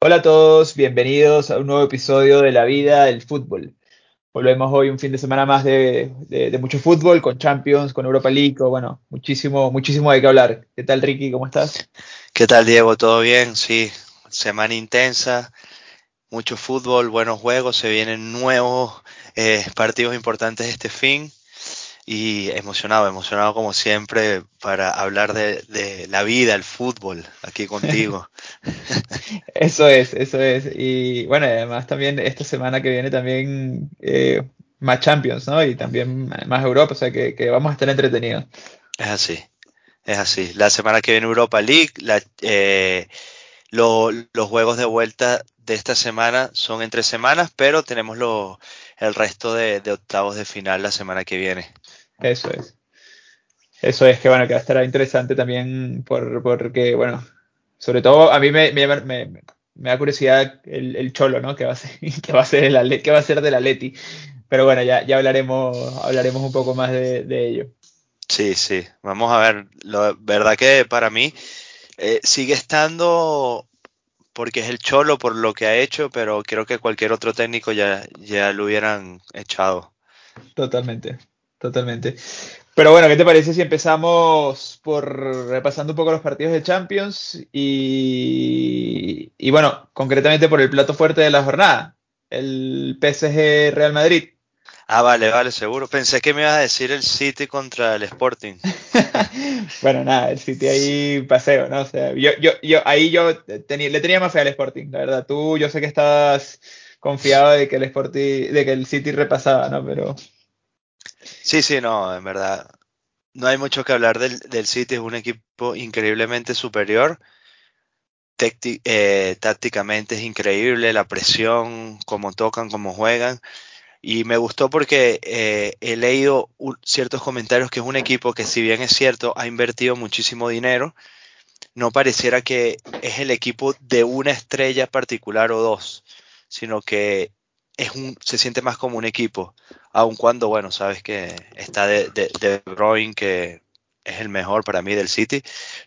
Hola a todos, bienvenidos a un nuevo episodio de La Vida del Fútbol. Volvemos hoy un fin de semana más de, mucho fútbol, con Champions, con Europa League, bueno, muchísimo, muchísimo de qué hablar. ¿Qué tal, Ricky? ¿Cómo estás? ¿Qué tal, Diego? ¿Todo bien? Sí, semana intensa, mucho fútbol, buenos juegos, se vienen nuevos eh, partidos importantes este fin y emocionado, emocionado como siempre para hablar de, de la vida, el fútbol, aquí contigo. Eso es, eso es. Y bueno, además también esta semana que viene también eh, más Champions, ¿no? Y también más Europa, o sea que, que vamos a estar entretenidos. Es así, es así. La semana que viene Europa League, la- eh, lo- los juegos de vuelta de esta semana son entre semanas, pero tenemos lo- el resto de, de octavos de final la semana que viene. Eso es. Eso es que bueno, que va a estar interesante también por, porque, bueno, sobre todo a mí me, me, me- me da curiosidad el, el Cholo, ¿no? Que va a ser, que va a ser el Atle- que va a ser del Atleti. Pero bueno, ya, ya hablaremos, hablaremos un poco más de, de ello. Sí, sí, vamos a ver. La verdad que para mí eh, sigue estando porque es el Cholo por lo que ha hecho, pero creo que cualquier otro técnico ya, ya lo hubieran echado. Totalmente, totalmente. Pero bueno, ¿qué te parece si empezamos por repasando un poco los partidos de Champions y, y bueno, concretamente por el plato fuerte de la jornada, el PSG Real Madrid. Ah, vale, vale, seguro. Pensé que me ibas a decir el City contra el Sporting. Bueno, nada, el City ahí paseo, ¿no? O sea, yo, yo, yo ahí yo tenía, le tenía más fe al Sporting, la verdad. Tú, yo sé que estabas confiado de que el Sporting, de que el City repasaba, ¿no? Pero Sí, sí, no, en verdad. No hay mucho que hablar del, del City, es un equipo increíblemente superior. Eh, tácticamente es increíble, la presión, cómo tocan, cómo juegan. Y me gustó porque eh, he leído ciertos comentarios que es un equipo que si bien es cierto, ha invertido muchísimo dinero, no pareciera que es el equipo de una estrella particular o dos, sino que es un, se siente más como un equipo, aun cuando, bueno, sabes que está de, de, de Bruyne, que es el mejor para mí del City,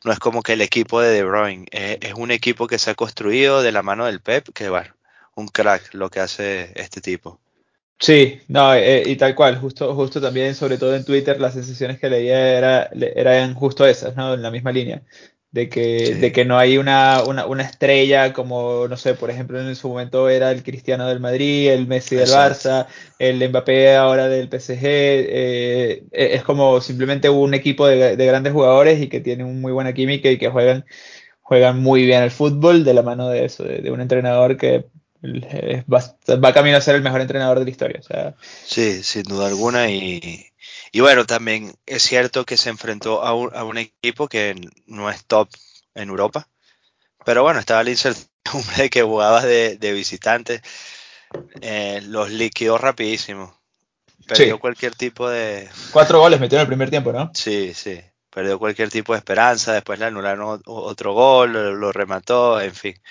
no es como que el equipo de De Bruyne, es, un equipo que se ha construido de la mano del Pep, que bueno, un crack lo que hace este tipo. Sí, no, eh, y tal cual, justo, justo también, sobre todo en Twitter, las sensaciones que leía era, le- eran justo esas, ¿no? En la misma línea, de que, de que no hay una, una, una estrella como, no sé, por ejemplo, en su momento era el Cristiano del Madrid, el Messi del. Barça, el Mbappé ahora del PSG, eh, es como simplemente un equipo de, de grandes jugadores y que tienen muy buena química y que juegan juegan muy bien al fútbol de la mano de eso, de, de un entrenador que va, va camino a ser el mejor entrenador de la historia. O sea, Sí, sin duda alguna. Y, y bueno, también es cierto que se enfrentó a un, a un equipo que no es top en Europa. Pero bueno, estaba la incertidumbre de que jugabas de, de visitante. Eh, los liquidó rapidísimo. Perdió sí, cualquier tipo de... cuatro goles metió en el primer tiempo, ¿no? Sí, sí. Perdió cualquier tipo de esperanza. Después le anularon otro gol, lo, lo remató, en fin.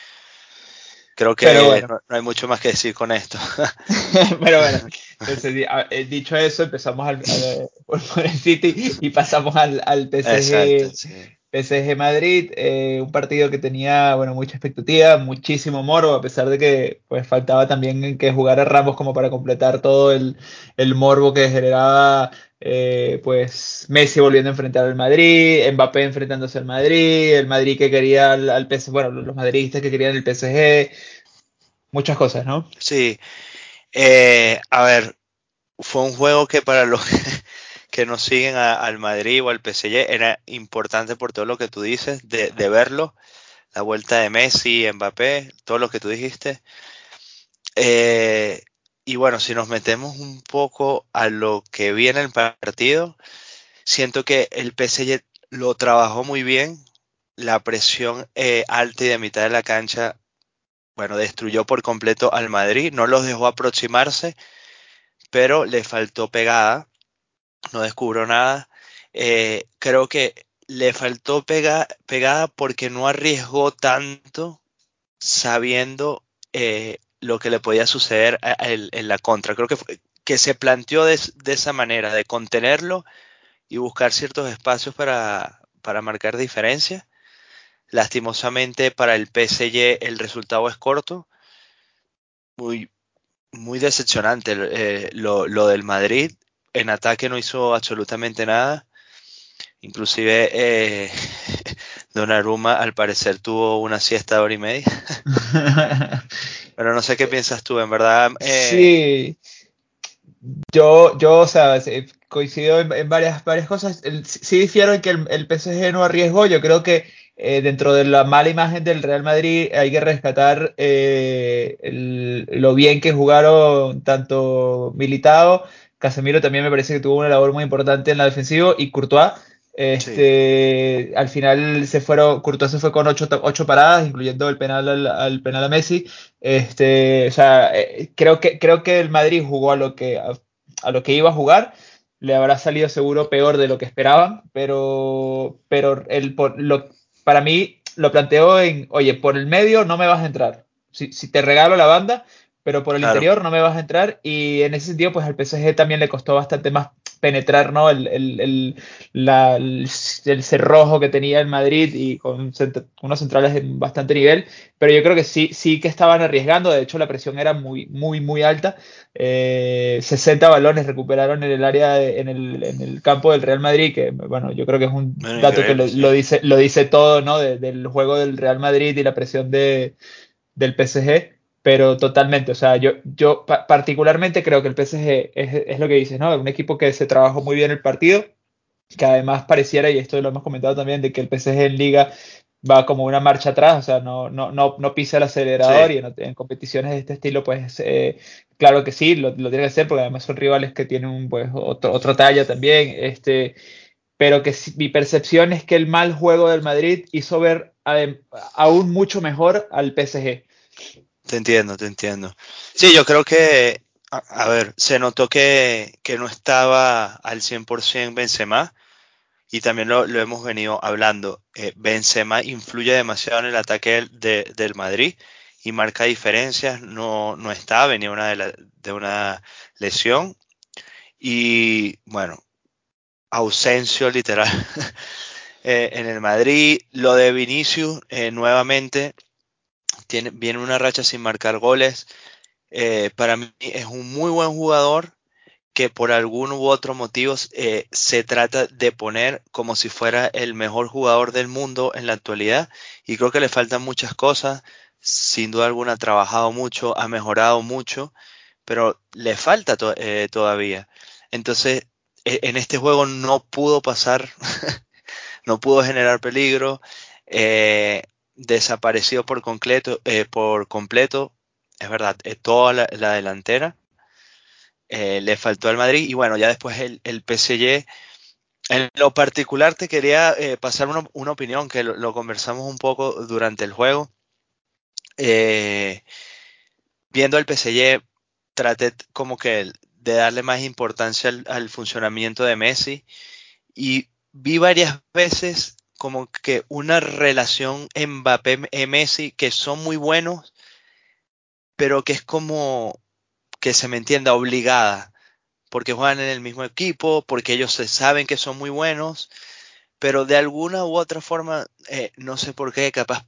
Creo Pero que bueno, no, no hay mucho más que decir con esto. pero bueno. Entonces, eh, dicho eso, empezamos al, al- por el City y pasamos al, al Exacto, PSG, sí. PSG Madrid, eh, un partido que tenía, bueno, mucha expectativa, muchísimo morbo, a pesar de que pues faltaba también que jugara Ramos como para completar todo el, el morbo que generaba eh, pues Messi volviendo a enfrentar al Madrid, Mbappé enfrentándose al Madrid, el Madrid que quería al, al bueno, los madridistas que querían el PSG, muchas cosas, ¿no? Sí, eh, a ver, fue un juego que para los que no siguen al Madrid o al PSG era importante por todo lo que tú dices, de, de verlo, la vuelta de Messi, Mbappé, todo lo que tú dijiste. Eh, y bueno, si nos metemos un poco a lo que viene el partido, siento que el PSG lo trabajó muy bien, la presión eh, alta y de mitad de la cancha, bueno, destruyó por completo al Madrid, no los dejó aproximarse, pero le faltó pegada. No descubro nada. Eh, creo que le faltó pega, pegada porque no arriesgó tanto sabiendo eh, lo que le podía suceder en la contra. Creo que, que se planteó de, es- de esa manera, de contenerlo y buscar ciertos espacios para, para marcar diferencia. Lastimosamente para el PSG el resultado es corto. Muy, muy decepcionante eh, lo, lo, del Madrid. En ataque no hizo absolutamente nada. Inclusive eh, Donnarumma al parecer tuvo una siesta de hora y media. Pero no sé qué piensas tú, en verdad. Eh... Sí. Yo, yo, o sea, coincido en, varias, varias cosas. sí difiero en que el, el PSG no arriesgó. Yo creo que eh, dentro de la mala imagen del Real Madrid hay que rescatar eh, el, lo bien que jugaron tanto Militao, Casemiro también me parece que tuvo una labor muy importante en la defensiva y Courtois. Este, sí. Al final se fueron, Courtois se fue con ocho, ocho paradas, incluyendo el penal al, al, penal a Messi. Este, o sea, eh, creo que, creo que el Madrid jugó a lo que, a, a lo que iba a jugar le habrá salido seguro peor de lo que esperaban, pero, pero el, por, lo, para mí lo planteo en, oye, por el medio no me vas a entrar. Si, si te regalo la banda, pero por el claro. interior no me vas a entrar. Y en ese sentido, pues al PSG también le costó bastante más penetrar ¿no? el, el, el, la, el, cerrojo que tenía el Madrid y con cent unos centrales de bastante nivel, pero yo creo que sí, sí que estaban arriesgando, de hecho la presión era muy, muy, muy alta, eh, 60 balones recuperaron en el área, de, en, el, en, el, campo del Real Madrid, que bueno, yo creo que es un bueno, dato que lo, dice, lo dice todo, ¿no? De, del juego del Real Madrid y la presión de, del PSG pero totalmente, o sea, yo, yo particularmente creo que el PSG es, es, lo que dices, ¿no? Un equipo que se trabajó muy bien el partido, que además pareciera, y esto lo hemos comentado también, de que el PSG en liga va como una marcha atrás, o sea, no, no, no, no pisa el acelerador sí. y en, en, competiciones de este estilo, pues eh, claro que sí, lo, lo, tiene que hacer, porque además son rivales que tienen pues, otro, otra talla también, este, pero que mi percepción es que el mal juego del Madrid hizo ver aún mucho mejor al PSG. Te entiendo, te entiendo. Sí, yo creo que, a, ver, se notó que, que, no estaba al 100% Benzema y también lo, lo hemos venido hablando. Eh, Benzema influye demasiado en el ataque de, del Madrid y marca diferencias. No, no está, venía de, de una lesión y bueno, ausencio literal eh, en el Madrid. Lo de Vinicius, eh, nuevamente viene una racha sin marcar goles. Eh, para mí es un muy buen jugador que por algún u otro motivo eh, se trata de poner como si fuera el mejor jugador del mundo en la actualidad y creo que le faltan muchas cosas. Sin duda alguna ha trabajado mucho, ha mejorado mucho, pero le falta eh, todavía. Entonces, e, en este juego no pudo pasar, no pudo generar peligro. Desapareció por completo, eh, por completo, es verdad, eh, toda la, la delantera. Eh, le faltó al Madrid y bueno, ya después el, el PSG. En lo particular te quería pasar una, opinión que lo, conversamos un poco durante el juego. Viendo el PSG, traté como que de darle más importancia al, al funcionamiento de Messi y vi varias veces como que una relación Mbappé-Messi que son muy buenos, pero que es como que se me entienda obligada, porque juegan en el mismo equipo, porque ellos se saben que son muy buenos, pero de alguna u otra forma, eh, no sé por qué, capaz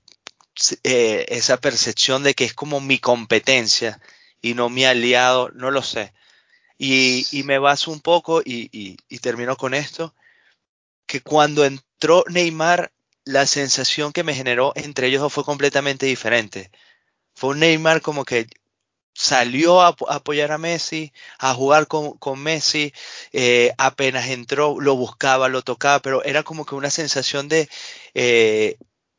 eh, esa percepción de que es como mi competencia y no mi aliado, no lo sé. Y, y me baso un poco y, y, y termino con esto que cuando entró Neymar, la sensación que me generó entre ellos fue completamente diferente. Fue un Neymar como que salió a, apoyar a Messi, a jugar con, con Messi, eh, apenas entró, lo buscaba, lo tocaba, pero era como que una sensación de eh,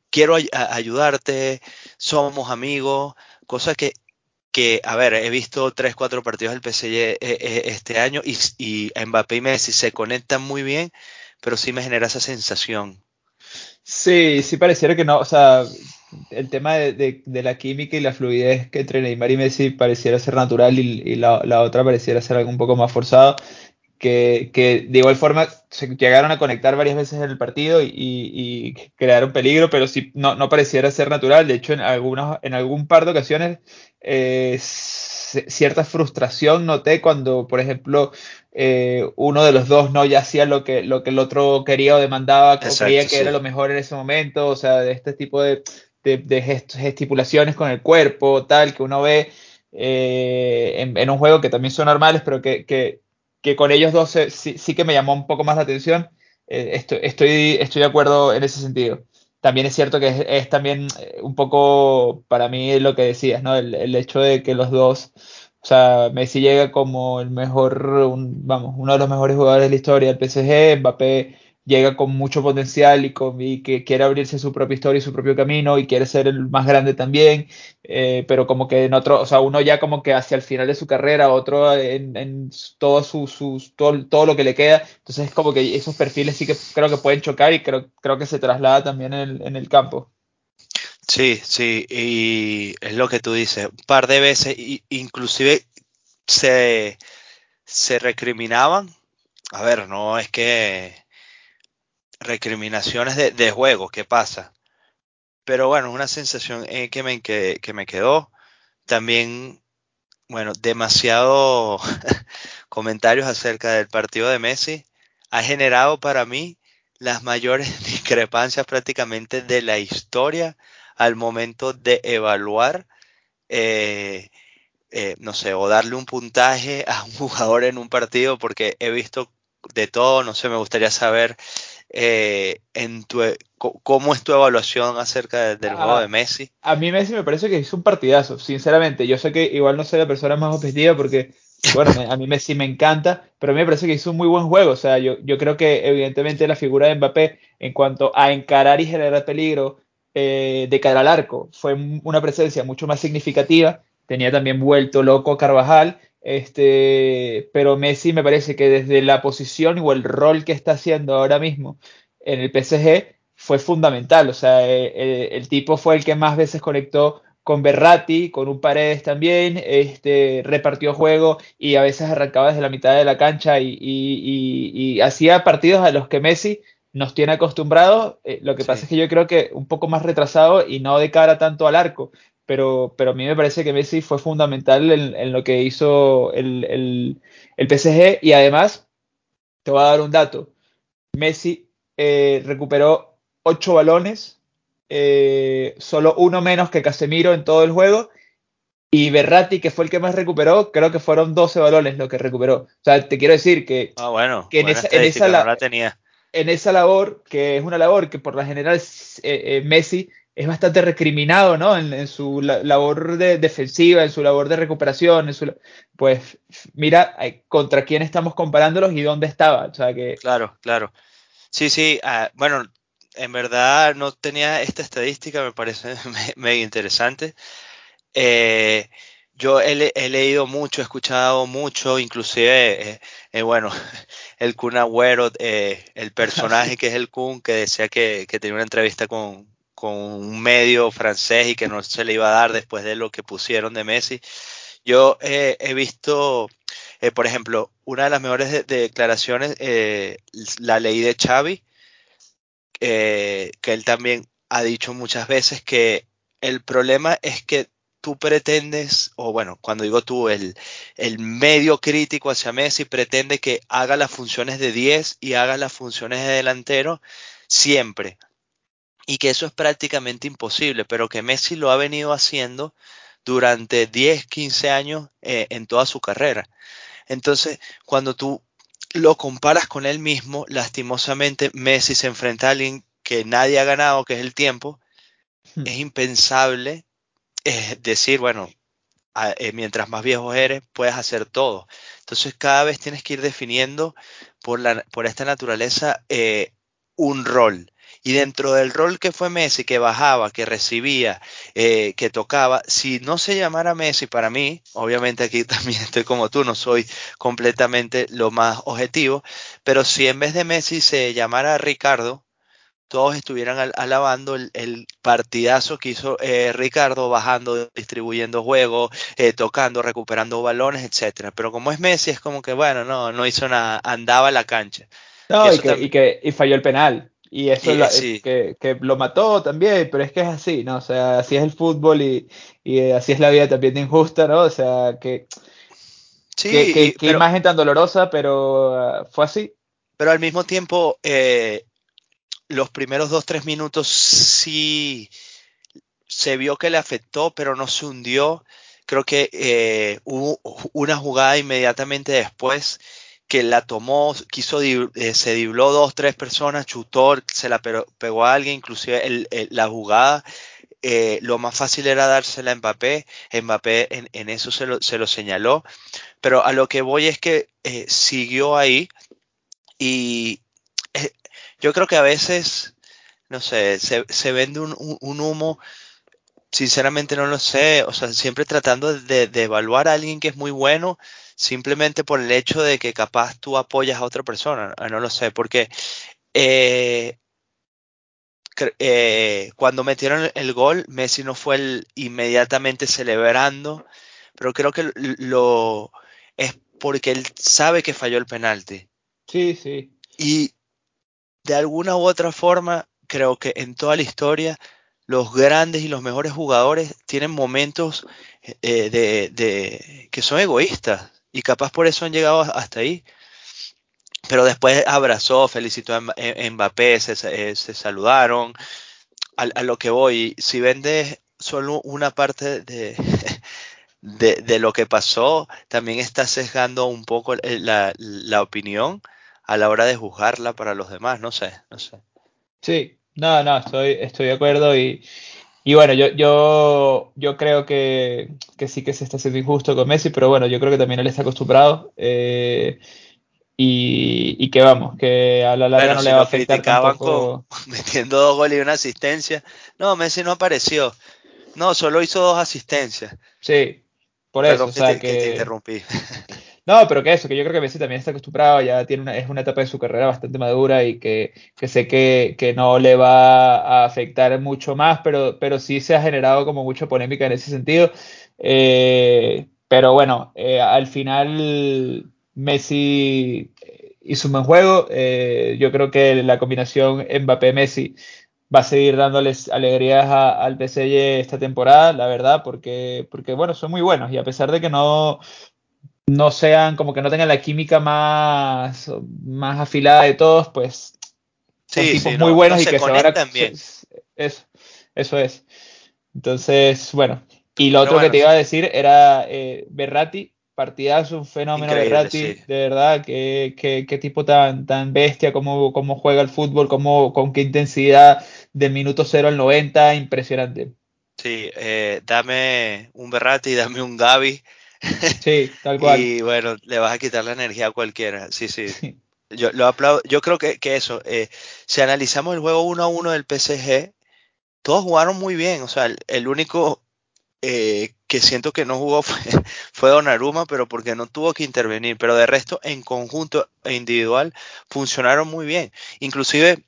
quiero ay ayudarte, somos amigos, cosa que, que, a ver, he visto tres, cuatro partidos del PSG eh, este año y, y Mbappé y Messi se conectan muy bien, pero sí me genera esa sensación. Sí, sí pareciera que no, o sea, el tema de, de, la química y la fluidez que entre Neymar y Messi pareciera ser natural y, y la, la, otra pareciera ser algo un poco más forzado. que, que, de igual forma se llegaron a conectar varias veces en el partido y, y, crearon peligro, pero sí no, no, pareciera ser natural. De hecho, en, algunas, en algún par de ocasiones eh, cierta frustración noté cuando, por ejemplo, eh, uno de los dos no ya hacía lo que, lo que el otro quería o demandaba, o creía que era lo mejor en ese momento, o sea, de este tipo de, de, de gesticulaciones con el cuerpo, tal, que uno ve. Eh, en, en, un juego que también son normales, pero que, que, que con ellos dos sí, sí, que me llamó un poco más la atención. Eh, estoy, estoy, estoy, de acuerdo en ese sentido. También es cierto que es, también eh, un poco para mí lo que decías, ¿no? El, hecho de que los dos, o sea, Messi llega como el mejor, un, vamos, uno de los mejores jugadores de la historia del PSG, Mbappé llega con mucho potencial y, con, y que quiere abrirse su propia historia y su propio camino y quiere ser el más grande también, eh, pero como que en otro, o sea, uno ya como que hacia el final de su carrera, otro en, en todo, su, su, todo, todo, lo que le queda, entonces es como que esos perfiles sí que creo que pueden chocar y creo, creo que se traslada también en el, en el campo. Sí, sí, y es lo que tú dices, un par de veces, inclusive se, se recriminaban, a ver, no es que recriminaciones de, juego, ¿qué pasa? Pero bueno, una sensación eh, que, me, que, que me quedó. También, bueno, demasiado comentarios acerca del partido de Messi ha generado para mí las mayores discrepancias prácticamente de la historia al momento de evaluar, eh, eh, no sé, o darle un puntaje a un jugador en un partido, porque he visto de todo, no sé, me gustaría saber eh, en tu, e, ¿cómo es tu evaluación acerca del juego de Messi? A mí Messi me parece que hizo un partidazo, sinceramente. Yo sé que igual no soy la persona más objetiva porque, bueno, a mí Messi me encanta, pero a mí me parece que hizo un muy buen juego. O sea, yo, yo creo que evidentemente la figura de Mbappé en cuanto a encarar y generar peligro eh, de cara al arco fue una presencia mucho más significativa. Tenía también vuelto loco Carvajal este, pero Messi me parece que desde la posición o el rol que está haciendo ahora mismo en el PSG fue fundamental. O sea, el, eh, eh, el tipo fue el que más veces conectó con Berratti, con un Paredes también, este, repartió juego y a veces arrancaba desde la mitad de la cancha y, y, y, y hacía partidos a los que Messi nos tiene acostumbrados. Eh, lo que sí. pasa es que yo creo que un poco más retrasado y no de cara tanto al arco pero, pero a mí me parece que Messi fue fundamental en, en lo que hizo el, el, el, PSG y además, te voy a dar un dato, Messi eh, recuperó ocho balones, eh, solo uno menos que Casemiro en todo el juego, y Berratti, que fue el que más recuperó, creo que fueron 12 balones lo que recuperó. O sea, te quiero decir que, ah, bueno, que en, esa, en, esa no la tenía. en esa labor, que es una labor que por la general eh, Messi es bastante recriminado, ¿no? En, en su la, labor de, defensiva, en su labor de recuperación, en su, pues mira contra quién estamos comparándolos y dónde estaba. O sea que... Claro, claro. Sí, sí, uh, bueno, en verdad no tenía esta estadística, me parece medio interesante. Eh, yo he, he, leído mucho, he escuchado mucho, inclusive, eh, eh, bueno, el Kun Agüero, eh, el personaje que es el Kun, que decía que, que tenía una entrevista con, con un medio francés y que no se le iba a dar después de lo que pusieron de Messi. Yo eh, he visto, eh, por ejemplo, una de las mejores de, de declaraciones, eh, la ley de Xavi, que él también ha dicho muchas veces que el problema es que tú pretendes, o bueno, cuando digo tú, el, el, medio crítico hacia Messi pretende que haga las funciones de 10 y haga las funciones de delantero siempre y que eso es prácticamente imposible, pero que Messi lo ha venido haciendo durante 10, 15 años eh, en toda su carrera. Entonces, cuando tú lo comparas con él mismo, lastimosamente Messi se enfrenta a alguien que nadie ha ganado, que es el tiempo. Hmm. Es impensable eh, decir, bueno, a, eh, mientras más viejo eres, puedes hacer todo. Entonces, cada vez tienes que ir definiendo por, la, por esta naturaleza un rol y dentro del rol que fue Messi, que bajaba, que recibía, eh, que tocaba, si no se llamara Messi para mí, obviamente aquí también estoy como tú, no soy completamente lo más objetivo, pero si en vez de Messi se llamara Ricardo, todos estuvieran alabando el, partidazo que hizo eh, Ricardo, bajando, distribuyendo juegos, eh, tocando, recuperando balones, etcétera. Pero como es Messi, es como que, bueno, no, no hizo nada, andaba la cancha. No, y, que, y, que, y falló el penal. Y eso es que, que, lo mató también, pero es que es así, ¿no? O sea, así es el fútbol y, y así es la vida también de injusta, ¿no? O sea, que, sí, que, imagen tan dolorosa, pero ah, fue así. Pero al mismo tiempo, eh, los primeros dos, tres minutos sí se vio que le afectó, pero no se hundió. Creo que eh, hubo una jugada inmediatamente después que la tomó, quiso, eh, se dibló dos, tres personas, chutó, se la pegó a alguien, inclusive la jugada. Eh, lo más fácil era dársela a Mbappé, Mbappé en, eso se lo, se lo, señaló, pero a lo que voy es que siguió ahí y, yo creo que a veces, no sé, se, vende un, humo, sinceramente no lo sé, o sea, siempre tratando de, evaluar a alguien que es muy bueno simplemente por el hecho de que capaz tú apoyas a otra persona, ah, no lo sé, porque eh, eh, cuando metieron el gol, Messi no fue el inmediatamente celebrando, pero creo que lo es porque él sabe que falló el penalti. Sí, sí. Y de alguna u otra forma, creo que en toda la historia, los grandes y los mejores jugadores tienen momentos eh, de, que son egoístas y capaz por eso han llegado hasta ahí. Pero después abrazó, felicitó a Mbappé, se, se saludaron. A, lo que voy, si vendes solo una parte de, de, lo que pasó, también está sesgando un poco la, la opinión a la hora de juzgarla para los demás, no sé, no sé. Sí, no, no, estoy, estoy de acuerdo y, y bueno, yo, yo, yo creo que, que, sí que se está haciendo injusto con Messi, pero bueno, yo creo que también él está acostumbrado eh, y, y, que vamos, que a la larga no le va a afectar tampoco. metiendo dos goles y una asistencia. No, Messi no apareció. No, solo hizo dos asistencias. Sí, por eso. o sea, que, que te interrumpí. No, pero que eso, que yo creo que Messi también está acostumbrado, ya tiene una, es una etapa de su carrera bastante madura y que, que sé que, que, no le va a afectar mucho más, pero, pero sí se ha generado como mucha polémica en ese sentido. Eh, pero bueno, eh, al final Messi hizo un buen juego. Eh, yo creo que la combinación Mbappé-Messi va a seguir dándoles alegrías al PSG esta temporada, la verdad, porque, porque bueno, son muy buenos y a pesar de que no, no sean, como que no tengan la química más, más afilada de todos, pues son tipos muy buenos y que se van a... Bien. Eso, eso es. Entonces, bueno. Y lo otro que te iba a decir era eh, Berratti, partidazo, un fenómeno Berratti, de verdad, qué, qué, tipo tan, tan bestia, cómo, cómo juega el fútbol, cómo, con qué intensidad del minuto 0 al 90, impresionante. Sí, eh, dame un Berratti, dame un Gaby Sí, tal cual. y bueno, le vas a quitar la energía a cualquiera. Sí, sí. Yo lo aplaudo. Yo creo que, que eso, eh, si analizamos el juego 1 a 1 del PSG, todos jugaron muy bien. O sea, el, único eh, que siento que no jugó fue, fue Donnarumma, pero porque no tuvo que intervenir. Pero de resto, en conjunto e individual, funcionaron muy bien. Inclusive,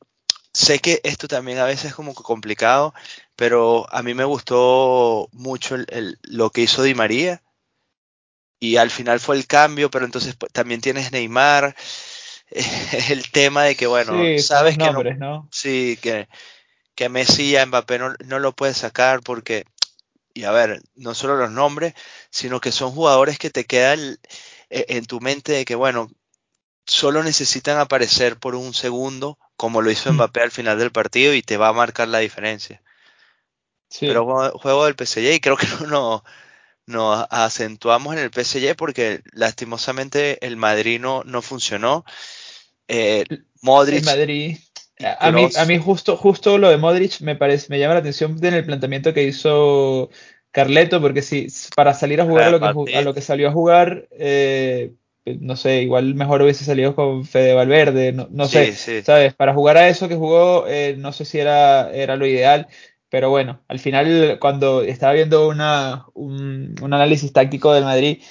sé que esto también a veces es como complicado, pero a mí me gustó mucho el, lo que hizo Di María y al final fue el cambio, pero entonces pues, también tienes Neymar. el tema de que, bueno, sabes que no, Sí, que, que Messi y a Mbappé no, no lo puedes sacar porque, y a ver, no solo los nombres, sino que son jugadores que te quedan e, en tu mente de que, bueno, solo necesitan aparecer por un segundo, como lo hizo mm. Mbappé al final del partido, y te va a marcar la diferencia. Pero juego del PSG y creo que no, nos acentuamos en el PSG porque lastimosamente el Madrid no, funcionó. Eh, Modric. Madrid. A mí, a mí justo, justo lo de Modric me parece, me llama la atención en el planteamiento que hizo Carleto, porque si para salir a jugar a lo, que, a lo que salió a jugar, eh, no sé, igual mejor hubiese salido con Fede Valverde, no, sé, ¿sabes? Para jugar a eso que jugó, eh, no sé si era, era lo ideal. Pero bueno, al final cuando estaba viendo una, un, análisis táctico del Madrid,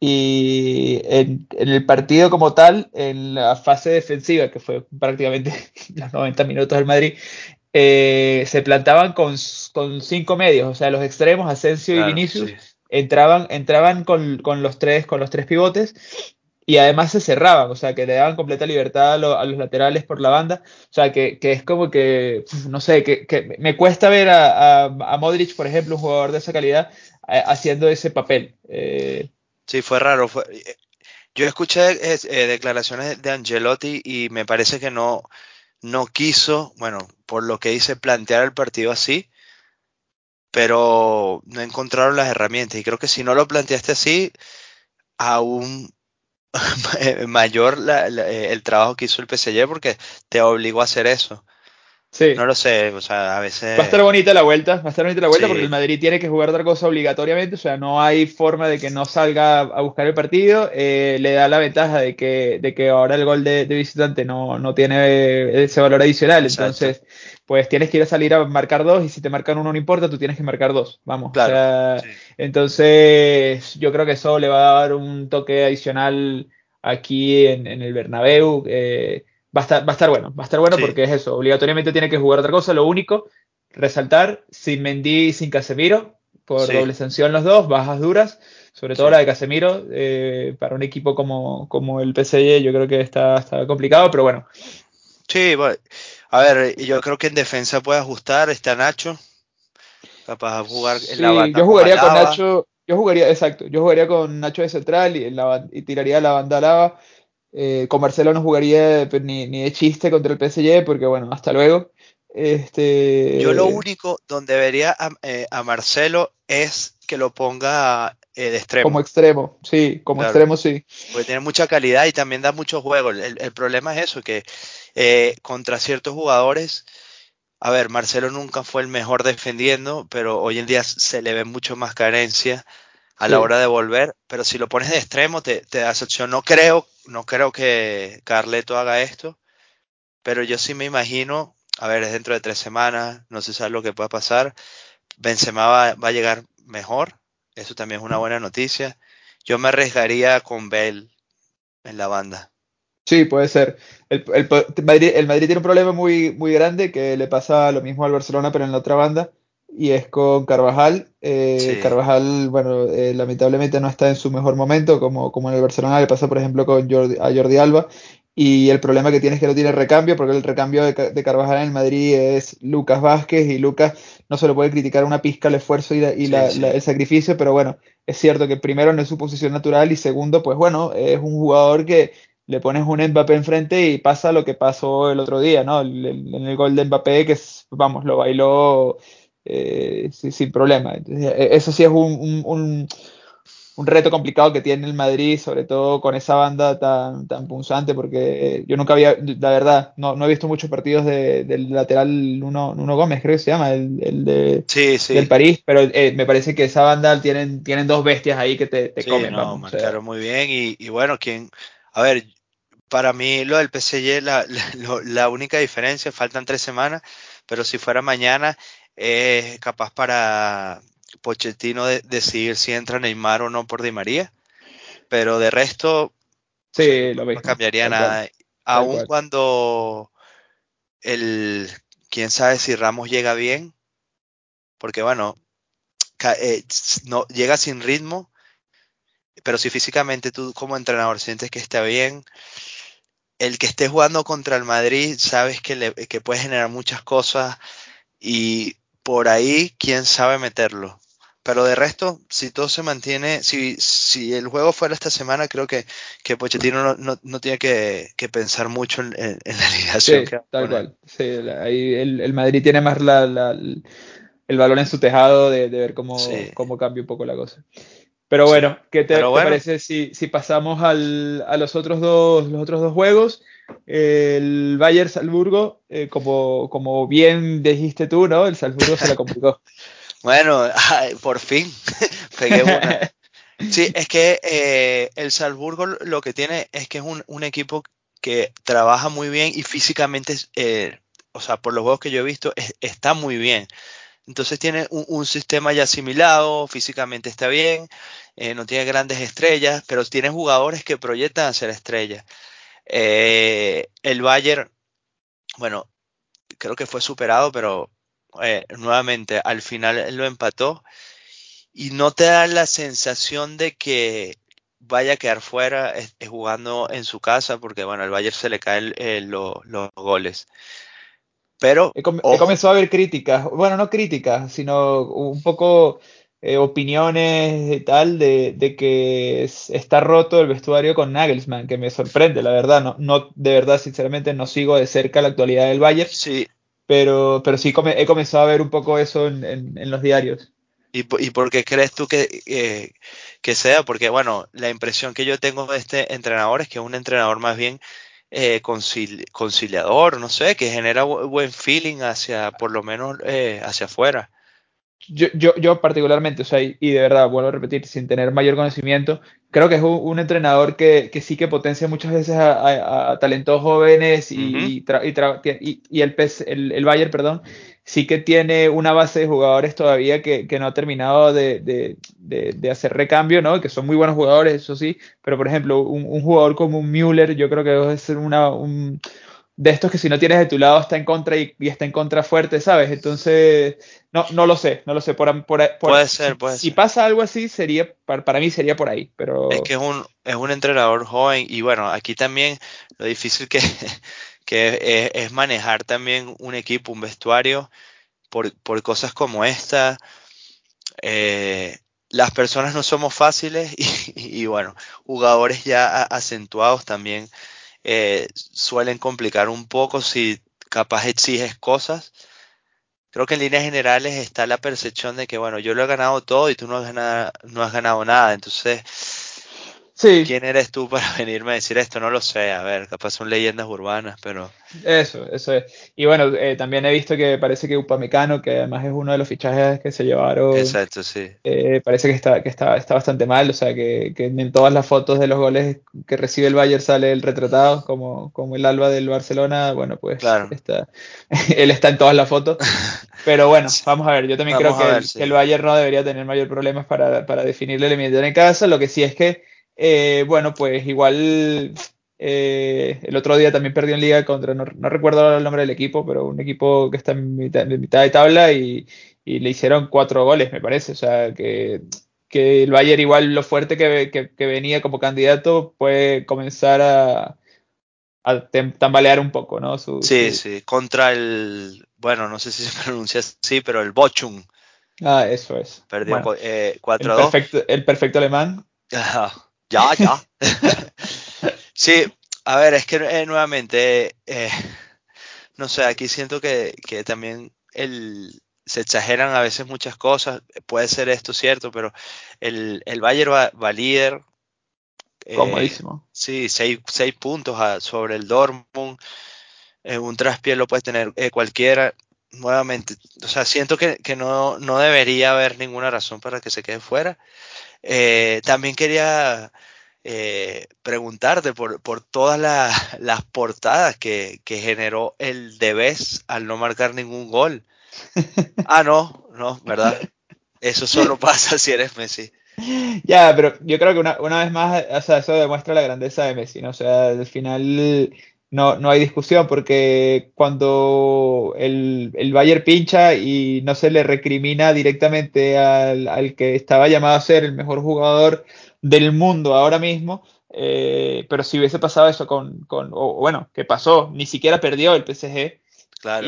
Y en, el partido como tal, en la fase defensiva, que fue prácticamente los 90 minutos del Madrid, eh, se plantaban con, cinco medios, o sea, los extremos, Asensio y Vinicius, entraban, entraban con, los tres, con los tres pivotes y además se cerraban, o sea, que le daban completa libertad a, los laterales por la banda, o sea, que, es como que, no sé, que, me cuesta ver a, Modric, por ejemplo, un jugador de esa calidad, haciendo ese papel. Eh, sí, fue raro. Yo escuché eh, declaraciones de Angelotti y me parece que no, no quiso, bueno, por lo que dice, plantear el partido así, pero no encontraron las herramientas. Y creo que si no lo planteaste así, aún mayor el trabajo que hizo el PSG porque te obligó a hacer eso. Sí. No lo sé, o sea, a veces... Va a estar bonita la vuelta, va a estar bonita la vuelta porque el Madrid tiene que jugar otra cosa obligatoriamente, o sea, no hay forma de que no salga a buscar el partido, eh, le da la ventaja de que, de que ahora el gol de, visitante no, no, tiene ese valor adicional, entonces, pues tienes que ir a salir a marcar dos y si te marcan uno no importa, tú tienes que marcar dos, vamos. Claro, Entonces, yo creo que eso le va a dar un toque adicional aquí en, en el Bernabéu. Eh, va a estar, va a estar bueno, va a estar bueno porque es eso, obligatoriamente tiene que jugar otra cosa, lo único, resaltar, sin Mendy y sin Casemiro, por doble sanción los dos, bajas duras, sobre todo la de Casemiro, eh, para un equipo como, como el PSG yo creo que está, está complicado, pero bueno. Sí, a ver, yo creo que en defensa puede ajustar, está Nacho, capaz de jugar en la banda. Yo jugaría con Nacho, yo jugaría, exacto, yo jugaría con Nacho de central y, la, y tiraría la banda lava eh, con Marcelo no jugaría ni, de chiste contra el PSG porque, bueno, hasta luego. Este... Yo lo único donde vería a, eh, Marcelo es que lo ponga eh, de extremo. Como extremo, sí, como extremo sí. Porque tiene mucha calidad y también da muchos juegos. El, problema es eso, que contra ciertos jugadores, a ver, Marcelo nunca fue el mejor defendiendo, pero hoy en día se le ve mucho más carencia a la hora de volver, pero si lo pones de extremo te, te da esa opción. No creo no creo que Carleto haga esto, pero yo sí me imagino, a ver, es dentro de tres semanas, no se sabe lo que pueda pasar. Benzema va, va a llegar mejor, eso también es una buena noticia. Yo me arriesgaría con Bell en la banda. Sí, puede ser. El, el, Madrid, el, Madrid, tiene un problema muy, muy grande que le pasa lo mismo al Barcelona, pero en la otra banda, y es con Carvajal. Eh, Carvajal, bueno, eh, lamentablemente no está en su mejor momento, como, como en el Barcelona le pasa, por ejemplo, con Jordi, a Jordi Alba. Y el problema que tiene es que no tiene recambio, porque el recambio de, Carvajal en el Madrid es Lucas Vázquez, y Lucas no se lo puede criticar una pizca el esfuerzo y, y el sacrificio, pero bueno, es cierto que primero no es su posición natural, y segundo, pues bueno, es un jugador que le pones un Mbappé enfrente y pasa lo que pasó el otro día, ¿no? En el, gol de Mbappé, que vamos, lo bailó eh, sin problema. E, eso sí es un, un, un, reto complicado que tiene el Madrid, sobre todo con esa banda tan, tan punzante, porque yo nunca había, la verdad, no, no he visto muchos partidos de, del lateral Nuno, Gómez, creo que se llama, el, el de, del París, pero eh, me parece que esa banda tienen, tienen dos bestias ahí que te, te comen. No, marcaron muy bien y, y bueno, quien, a ver, para mí lo del PSG, la, la, la, única diferencia, faltan tres semanas, pero si fuera mañana, es capaz para Pochettino de, decidir si entra Neymar o no por Di María. Pero de resto, sí, no cambiaría nada. Aún cuando el, quién sabe si Ramos llega bien, porque bueno, eh, no, llega sin ritmo, pero si físicamente tú como entrenador sientes que está bien, el que esté jugando contra el Madrid, sabes que, le, que puede generar muchas cosas y por ahí, quién sabe meterlo. Pero de resto, si todo se mantiene, si, si el juego fuera esta semana, creo que, que Pochettino no, no, tiene que, pensar mucho en, la alineación. Sí, tal cual. Sí, ahí el, Madrid tiene más la, el balón en su tejado de, ver cómo, cómo cambia un poco la cosa. Pero bueno, ¿qué te, parece si, si pasamos al, a los otros dos, los otros dos juegos? El Bayern Salzburgo, eh, como, como bien dijiste tú, ¿no? El Salzburgo se la complicó. bueno, por fin. Sí, es que eh, el Salzburgo lo que tiene es que es un, un equipo que trabaja muy bien y físicamente, eh, o sea, por los juegos que yo he visto, está muy bien. Entonces tiene un, sistema ya asimilado, físicamente está bien, no tiene grandes estrellas, pero tiene jugadores que proyectan a ser estrellas. Eh, el Bayern, bueno, creo que fue superado, pero eh, nuevamente al final lo empató y no te da la sensación de que vaya a quedar fuera jugando en su casa, porque bueno, al Bayern se le caen los goles. Pero he, comenzado a ver críticas, bueno, no críticas, sino un poco eh, opiniones y tal de, que está roto el vestuario con Nagelsmann, que me sorprende, la verdad. No, no, de verdad, sinceramente, no sigo de cerca la actualidad del Bayern. Sí. Pero, pero sí he comenzado a ver un poco eso en, los diarios. ¿Y, por qué crees tú que, que sea? Porque, bueno, la impresión que yo tengo de este entrenador es que es un entrenador más bien eh, conciliador, no sé, que genera buen feeling hacia, por lo menos, eh, hacia afuera. Yo, yo, yo, particularmente, o sea, y, de verdad, vuelvo a repetir, sin tener mayor conocimiento, creo que es un, entrenador que, que, sí que potencia muchas veces a, talentos jóvenes y, y, y, el, el, el Bayern, perdón, sí que tiene una base de jugadores todavía que, no ha terminado de, hacer recambio, ¿no? Que son muy buenos jugadores, eso sí, pero por ejemplo, un, jugador como un Müller, yo creo que debe ser una, un, de estos que si no tienes de tu lado está en contra y, está en contra fuerte, ¿sabes? Entonces, no, no lo sé, no lo sé. Por, puede ser, puede si, pasa algo así, sería para, mí sería por ahí. Pero... Es que es un, es un entrenador joven y bueno, aquí también lo difícil que, que es, manejar también un equipo, un vestuario, por, cosas como esta. Eh, las personas no somos fáciles y, bueno, jugadores ya acentuados también eh, suelen complicar un poco si capaz exiges cosas. Creo que en líneas generales está la percepción de que, bueno, yo lo he ganado todo y tú no has ganado, no has ganado nada. Entonces, ¿Quién eres tú para venirme a decir esto? No lo sé. A ver, capaz son leyendas urbanas, pero. Eso, eso es. Y bueno, eh, también he visto que parece que Upamecano, que además es uno de los fichajes que se llevaron. Exacto, sí. Eh, parece que está, que está, está bastante mal. O sea, que, en todas las fotos de los goles que recibe el Bayern sale el retratado, como, como el Alba del Barcelona. Bueno, pues claro. está, él está en todas las fotos. Pero bueno, vamos a ver. Yo también creo que, el, Bayern no debería tener mayor problemas para, para definir la eliminatoria en casa. Lo que sí es que eh, bueno, pues igual eh, el otro día también perdió en liga contra, no, recuerdo el nombre del equipo, pero un equipo que está en mitad, de tabla y, le hicieron cuatro goles, me parece. O sea, que, el Bayern igual lo fuerte que, venía como candidato puede comenzar a, tambalear un poco, ¿no? sí, sí, contra el, bueno, no sé si se pronuncia así, pero el Bochum. Ah, eso es. Perdió 4-2. Eh, el, perfecto, el perfecto alemán. Ya, ya. sí, a ver, es que eh, nuevamente, eh, no sé, aquí siento que, también el, se exageran a veces muchas cosas. Puede ser esto cierto, pero el, el Bayern va, líder. Eh, Comodísimo. Sí, seis, seis puntos sobre el Dortmund. un traspié lo puede tener cualquiera. Nuevamente, o sea, siento que, que no, no, debería haber ninguna razón para que se quede fuera. Eh, también quería eh, preguntarte por, todas las portadas que, generó el Debes al no marcar ningún gol. Ah, no, no, ¿verdad? Eso solo pasa si eres Messi. Ya, pero yo creo que una, vez más, o sea, eso demuestra la grandeza de Messi, ¿no? O sea, al final no, no hay discusión porque cuando el, el Bayern pincha y no se le recrimina directamente al, que estaba llamado a ser el mejor jugador del mundo ahora mismo, eh, pero si hubiese pasado eso con, con o, bueno, que pasó, ni siquiera perdió el PSG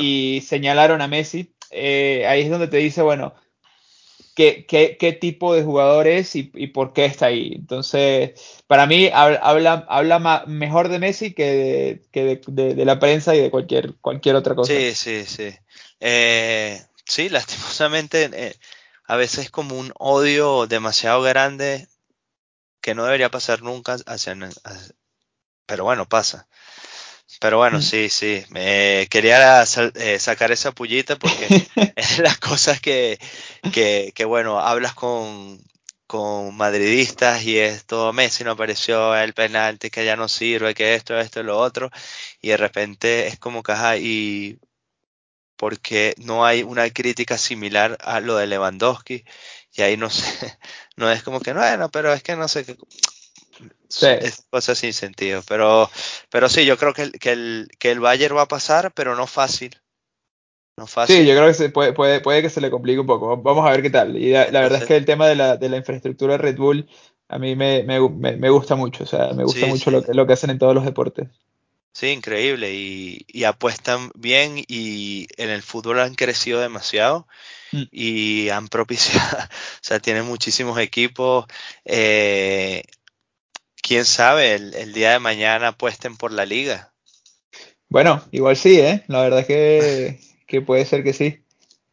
y señalaron a Messi, eh, ahí es donde te dice, bueno, qué, qué, tipo de jugador es y, por qué está ahí. Entonces, para mí habla, habla mejor de Messi que, de, de, la prensa y de cualquier, cualquier otra cosa. Sí, sí, sí. Eh, sí, lastimosamente, eh, a veces como un odio demasiado grande que no debería pasar nunca hacia, pero bueno, pasa. Pero bueno, mm. sí, sí. Me quería eh, sacar esa pullita porque es las cosas que, que, que, bueno, hablas con, con madridistas y esto, Messi no apareció, el penalti que ya no sirve, que esto, esto lo otro, y de repente es como que, y porque no hay una crítica similar a lo de Lewandowski y ahí no sé, no es como que bueno, pero es que no sé qué Sí. es cosas sin sentido, pero pero sí, yo creo que el, que el que el Bayern va a pasar, pero no fácil. No fácil. Sí, yo creo que se puede, puede, puede que se le complique un poco. Vamos a ver qué tal. Y la, la verdad es que el tema de la, de la infraestructura de Red Bull a mí me, me, me- me gusta mucho. O sea, me gusta sí, mucho sí. lo que, lo que hacen en todos los deportes. Sí, increíble. Y, y apuestan bien y en el fútbol han crecido demasiado Mm. y han propiciado, o sea, tienen muchísimos equipos. eh, quién sabe, el, el día de mañana apuesten por la liga. Bueno, igual sí, ¿eh? La verdad es que, que puede ser que sí.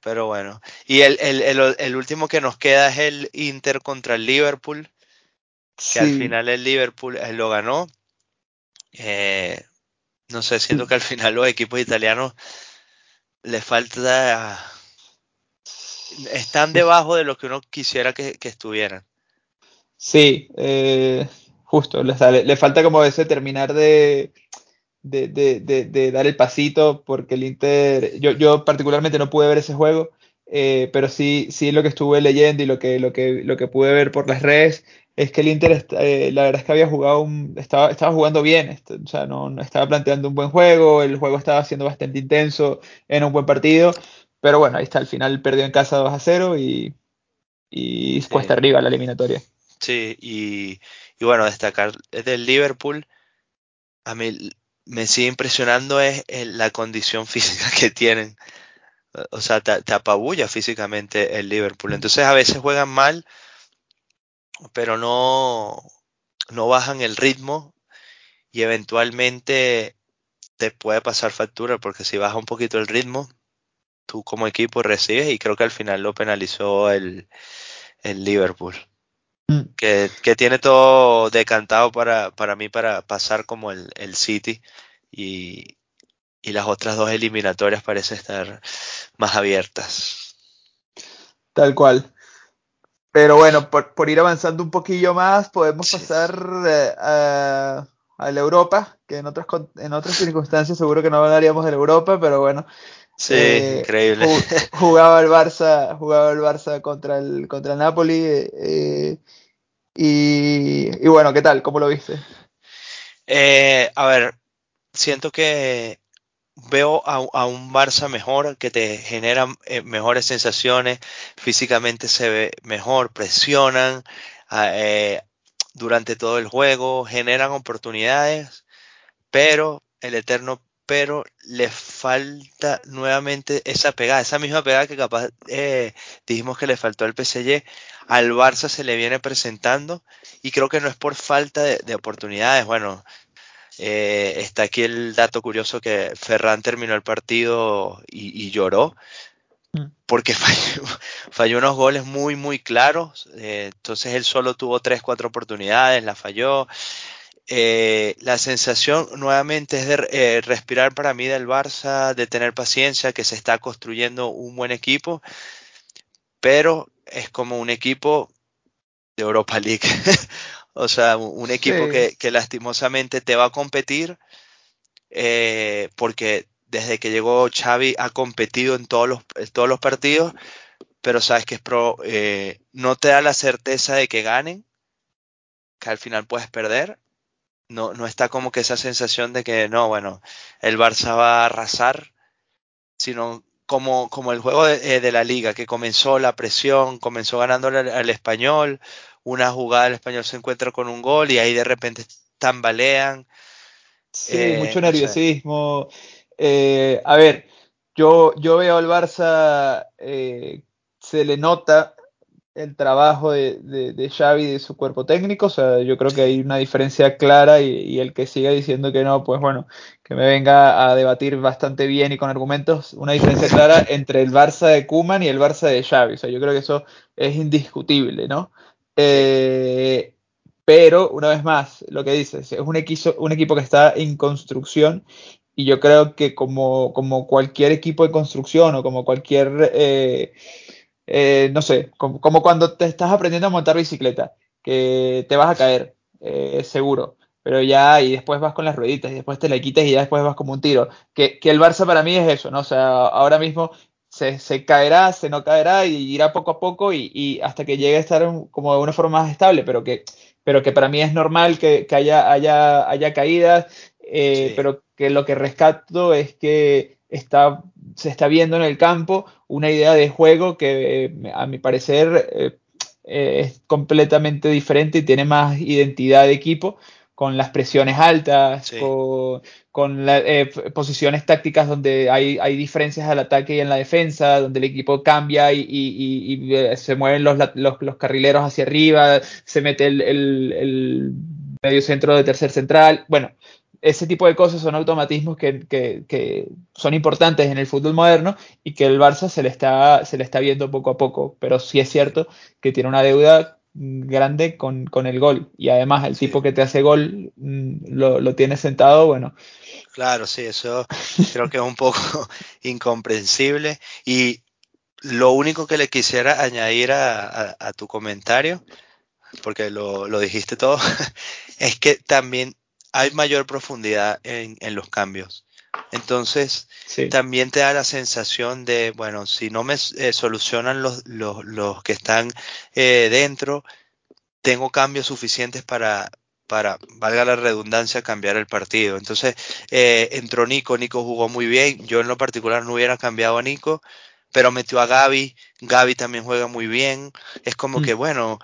Pero bueno. Y el, el, el, el último que nos queda es el Inter contra el Liverpool, que al final el Liverpool eh, lo ganó. Eh, no sé, siento que al final los equipos italianos les falta están debajo de lo que uno quisiera que, que estuvieran. sí, eh, justo. Le, falta como ese terminar de, de, de- de- de dar el pasito, porque el Inter, yo, yo particularmente no pude ver ese juego, eh, pero sí, sí lo que estuve leyendo y lo que, lo que, lo que pude ver por las redes es que el Inter, eh, la verdad es que había jugado un, estaba, estaba jugando bien, est- o sea, no, no estaba planteando un buen juego, el juego estaba siendo bastante intenso, en un buen partido, pero bueno, ahí está, al final perdió en casa 2 a 0 y, y cuesta arriba la eliminatoria. sí, y, y bueno, destacar del Liverpool, a mí me sigue impresionando es el- la condición física que tienen. O sea, te, te apabulla físicamente el Liverpool. Entonces a veces juegan mal, pero no, no bajan el ritmo y eventualmente te puede pasar factura, porque si baja un poquito el ritmo, tú como equipo recibes y creo que al final lo penalizó el, el Liverpool. Mm. que, que tiene todo decantado para, para mí para pasar como el, el City y, y las otras dos eliminatorias parecen estar más abiertas. Tal cual. Pero bueno, por, por ir avanzando un poquillo más, podemos Sí, pasar eh, a, a la Europa, que en otras, en otras circunstancias seguro que no hablaríamos de la Europa, pero bueno, sí, eh, increíble. ju- jugaba el Barça, jugaba el Barça contra el, contra el Napoli, eh, y, y bueno, ¿qué tal? ¿Cómo lo viste? Eh, a ver, siento que veo a, a un Barça mejor, que te genera mejores sensaciones, físicamente se ve mejor, presionan ah, durante todo el juego, generan oportunidades pero el eterno pero le falta nuevamente esa pegada, esa misma pegada que capaz eh, dijimos que le faltó al PSG, al Barça se le viene presentando y creo que no es por falta de, de oportunidades. Bueno, eh, está aquí el dato curioso que Ferran terminó el partido y, y lloró Mm. porque falló, falló unos goles muy, muy claros. eh, entonces él solo tuvo tres, cuatro oportunidades, la falló. Eh, la sensación nuevamente es de eh, respirar para mí del Barça, de tener paciencia, que se está construyendo un buen equipo, pero es como un equipo de Europa League. o sea, un equipo Sí, que, que lastimosamente te va a competir eh, porque desde que llegó Xavi ha competido en todos los, en todos los partidos, pero sabes que es pro, no te da la certeza de que ganen, que al final puedes perder. No, no está como que esa sensación de que no, bueno, el Barça va a arrasar, sino como, como el juego de, eh, de la liga, que comenzó la presión, comenzó ganando al, al español, una jugada el español se encuentra con un gol y ahí de repente tambalean, sí, eh, mucho nerviosismo. Eh, a ver, yo, yo veo al Barça, eh, se le nota el trabajo de, de, de Xavi y de su cuerpo técnico. O sea, yo creo que hay una diferencia clara y, y el que siga diciendo que no, pues bueno, que me venga a debatir bastante bien y con argumentos, una diferencia clara entre el Barça de Koeman y el Barça de Xavi. O sea, yo creo que eso es indiscutible, ¿no? Eh, pero, una vez más, lo que dices, es un equipo, un equipo que está en construcción y yo creo que como, como cualquier equipo de construcción o como cualquier eh, eh, no sé, como, como, cuando te estás aprendiendo a montar bicicleta, que te vas a caer, eh, seguro. pero ya, y después vas con las rueditas, y después te la quitas y ya después vas como un tiro. Que, que el Barça para mí es eso, ¿no? O sea, ahora mismo se, se caerá, se no caerá y irá poco a poco y, y hasta que llegue a estar como de una forma más estable, pero que, pero que para mí es normal que, que haya, haya, haya caídas, eh, sí. pero que lo que rescato es que está, se está viendo en el campo una idea de juego que eh, a mi parecer eh, es completamente diferente y tiene más identidad de equipo con las presiones altas, sí. con, con la, eh, posiciones tácticas donde hay, hay, diferencias al ataque y en la defensa, donde el equipo cambia y, y, y, y se mueven los, los, los, carrileros hacia arriba, se mete el, el, el, medio centro de tercer central. Bueno, ese tipo de cosas son automatismos que, que, que, son importantes en el fútbol moderno y que el Barça se le, está, se le está viendo poco a poco, pero sí es cierto que tiene una deuda grande con, con, el gol. Y además el sí. tipo que te hace gol mm, lo, lo tiene sentado, bueno. Claro, sí, eso creo que es un poco incomprensible. Y lo único que le quisiera añadir a, a, a tu comentario, porque lo, lo, dijiste todo, es que también hay mayor profundidad en, en los cambios. Entonces, sí. también te da la sensación de, bueno, si no me eh, solucionan los, los, los, que están eh, dentro, tengo cambios suficientes para, para, valga la redundancia, cambiar el partido. Entonces, eh, entró Nico, Nico jugó muy bien. Yo en lo particular no hubiera cambiado a Nico, pero metió a Gaby, Gaby también juega muy bien, es como mm. que bueno,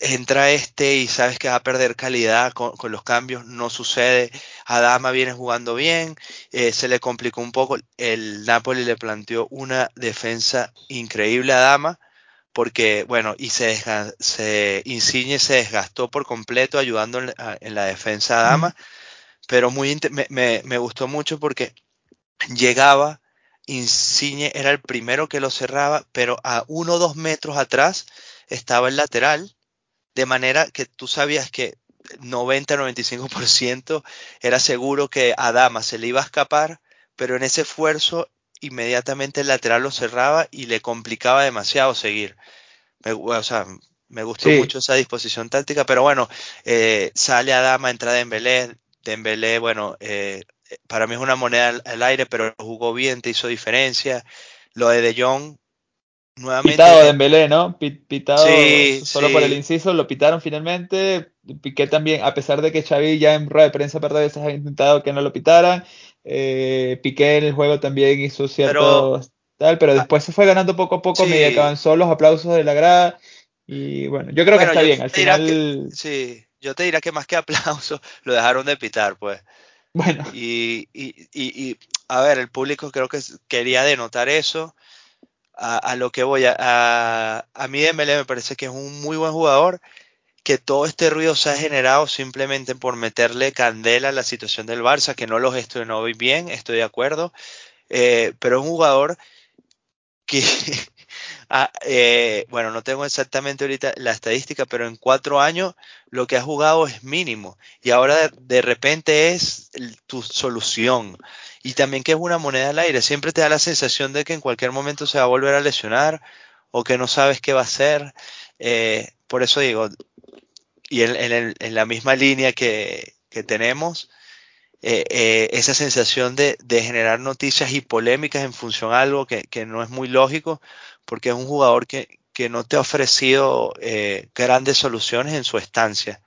entra este y sabes que va a perder calidad con, con los cambios, no sucede, Adama viene jugando bien, eh, se le complicó un poco, el Napoli le planteó una defensa increíble a Adama, porque bueno, y se, se Insigne se desgastó por completo ayudando en, en la defensa a Adama, mm. pero muy me, me, me gustó mucho porque llegaba Insigne era el primero que lo cerraba, pero a uno o dos metros atrás estaba el lateral, de manera que tú sabías que 90-95% era seguro que a Dama se le iba a escapar, pero en ese esfuerzo inmediatamente el lateral lo cerraba y le complicaba demasiado seguir. Me, o sea, me gustó sí. mucho esa disposición táctica, pero bueno, eh, sale a Dama, entra Dembélé, Dembélé, bueno, eh, para mí es una moneda al, al, aire, pero jugó bien, te hizo diferencia. Lo de De Jong, nuevamente. Pitado Dembélé, ¿no? Pitado sí, solo sí. por el inciso, lo pitaron finalmente. Piqué también, a pesar de que Xavi ya en rueda de prensa par de veces ha intentado que no lo pitaran. Eh, Piqué en el juego también hizo cierto pero, tal, pero después se fue ganando poco a poco, sí. medio que avanzó los aplausos de la grada. Y bueno, yo creo bueno, que está bien. Al final. Que, sí, yo te diría que más que aplausos, lo dejaron de pitar, pues. Bueno. Y, y, y, a ver, el público creo que quería denotar eso. A, a lo que voy, a, a, a mí Dembélé me parece que es un muy buen jugador, que todo este ruido se ha generado simplemente por meterle candela a la situación del Barça, que no lo gestionó bien, estoy de acuerdo, eh, pero es un jugador que ah, eh, bueno, no tengo exactamente ahorita la estadística, pero en cuatro años lo que ha jugado es mínimo y ahora de, repente es tu solución. Y también que es una moneda al aire, siempre te da la sensación de que en cualquier momento se va a volver a lesionar o que no sabes qué va a hacer. Eh, por eso digo, y en, en, la misma línea que, que tenemos, eh, esa sensación de, de, generar noticias y polémicas en función a algo que, que, no es muy lógico, porque es un jugador que, que no te ha ofrecido eh, grandes soluciones en su estancia.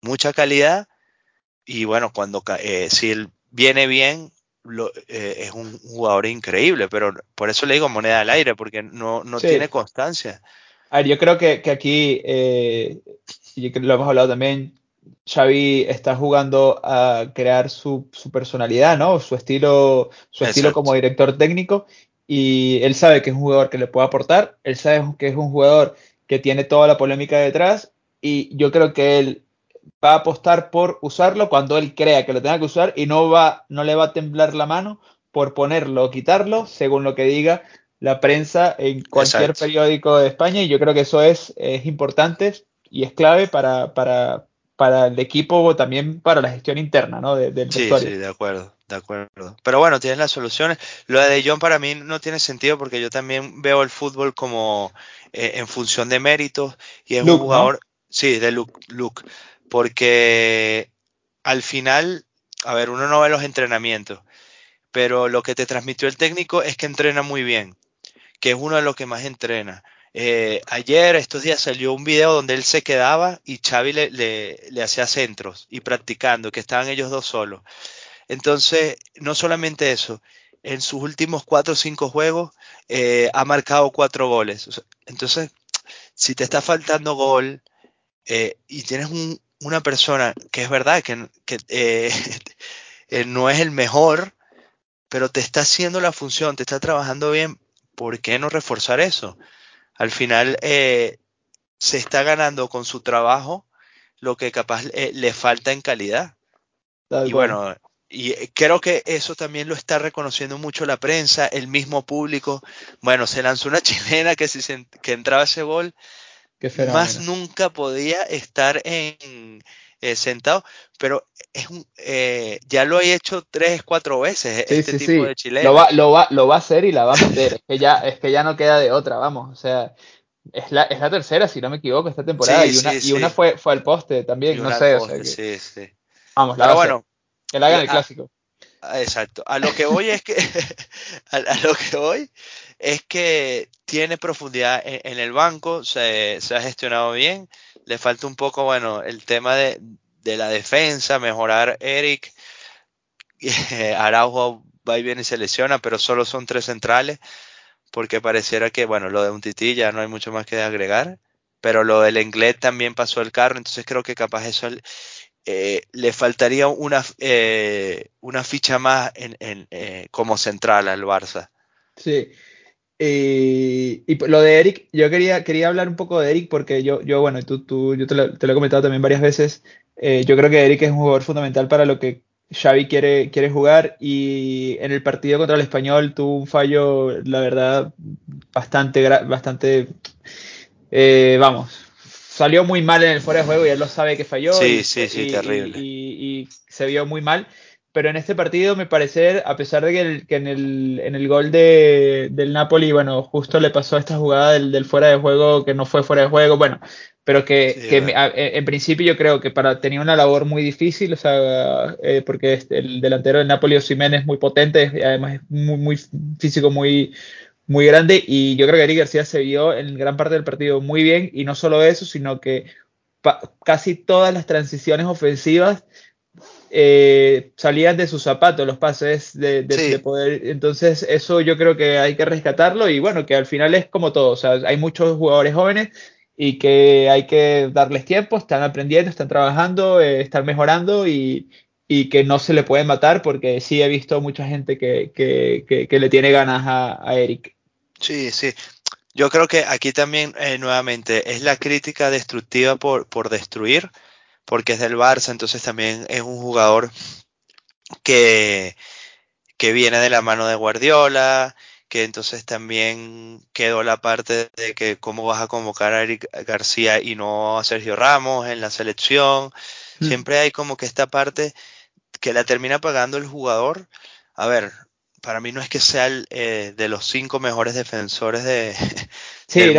Mucha calidad y bueno, cuando eh, si él viene bien, lo, eh, es un jugador increíble, pero por eso le digo moneda al aire, porque no, no sí. tiene constancia. A ver, yo creo que, que aquí, eh, lo hemos hablado también, Xavi está jugando a crear su, su personalidad, ¿no? Su estilo, su estilo como director técnico y él sabe que es un jugador que le puede aportar, él sabe que es un jugador que tiene toda la polémica detrás y yo creo que él va a apostar por usarlo cuando él crea que lo tenga que usar y no va no le va a temblar la mano por ponerlo o quitarlo según lo que diga la prensa en cualquier Exacto. periódico de España y yo creo que eso es, es importante y es clave para, para, para el equipo, también para la gestión interna, ¿no? De, del sí, sí, de acuerdo, de acuerdo. Pero bueno, tienes las soluciones. Lo de John para mí no tiene sentido porque yo también veo el fútbol como eh, en función de méritos y es Luke, un jugador, ¿no? sí, de Luke, Luke, porque al final, a ver, uno no ve los entrenamientos, pero lo que te transmitió el técnico es que entrena muy bien, que es uno de los que más entrena. Eh, ayer, estos días, salió un video donde él se quedaba y Xavi le, le, hacía centros y practicando, que estaban ellos dos solos. Entonces, no solamente eso, en sus últimos cuatro o cinco juegos eh, ha marcado cuatro goles. Entonces, si te está faltando gol eh, y tienes una persona que es verdad que, no es el mejor, pero te está haciendo la función, te está trabajando bien, ¿por qué no reforzar eso? Al final eh, se está ganando con su trabajo lo que capaz eh, le falta en calidad. y bueno, y eh, creo que eso también lo está reconociendo mucho la prensa, el mismo público. Bueno, se lanzó una chilena que, si que entraba ese gol, más nunca podía estar en, sentado, pero es un, ya lo he hecho tres, cuatro veces este tipo de chileno. Lo va, lo, va, lo va a hacer y la va a meter, es, que ya, es que ya no queda de otra, vamos, o sea, es la, es la tercera, si no me equivoco, esta temporada, y, una, y una fue, fue al poste también, no sé. o sea sí, sí. Vamos, la bueno, que la hagan el clásico. Exacto. A lo que voy es que a, lo que voy es que tiene profundidad en, el banco, se, se, ha gestionado bien. Le falta un poco, bueno, el tema de, de la defensa, mejorar Eric. Araujo va y viene y se lesiona, pero solo son tres centrales, porque pareciera que, bueno, lo de un tití ya no hay mucho más que agregar, pero lo del inglés también pasó el carro, entonces creo que capaz eso eh, le faltaría una, eh, una ficha más en, en eh, como central al Barça. Sí. y lo de Eric, yo quería, quería hablar un poco de Eric porque yo, yo bueno, tú, tú, yo te lo, te lo he comentado también varias veces. yo creo que Eric es un jugador fundamental para lo que Xavi quiere, quiere jugar y en el partido contra el español tuvo un fallo, la verdad, bastante, bastante, vamos, salió muy mal en el fuera de juego y él lo sabe que falló. Sí, sí, sí, terrible. Y, se vio muy mal. Pero en este partido, me parece, a pesar de que, en, el, en, el, gol de, del Napoli, bueno, justo le pasó esta jugada del, fuera de juego, que no fue fuera de juego, bueno, pero que, en principio yo creo que para tenía una labor muy difícil, o sea, eh, porque el delantero del Napoli, Osimhen, es muy potente, y además es muy, muy físico, muy, muy grande y yo creo que Eric García se vio en gran parte del partido muy bien y no solo eso, sino que casi todas las transiciones ofensivas eh, salían de sus zapatos, los pases de, poder. Entonces eso yo creo que hay que rescatarlo y bueno, que al final es como todo, o sea, hay muchos jugadores jóvenes y que hay que darles tiempo, están aprendiendo, están trabajando, eh, están mejorando y, y que no se le puede matar porque sí he visto mucha gente que, que, que, le tiene ganas a, a, Eric. Sí, sí. Yo creo que aquí también, eh, nuevamente, es la crítica destructiva por, por destruir, porque es del Barça, entonces también es un jugador que, que viene de la mano de Guardiola, que entonces también quedó la parte de que cómo vas a convocar a Eric García y no a Sergio Ramos en la selección. Mm. Siempre hay como que esta parte que la termina pagando el jugador. A ver, para mí no es que sea el, eh, de los cinco mejores defensores de sí,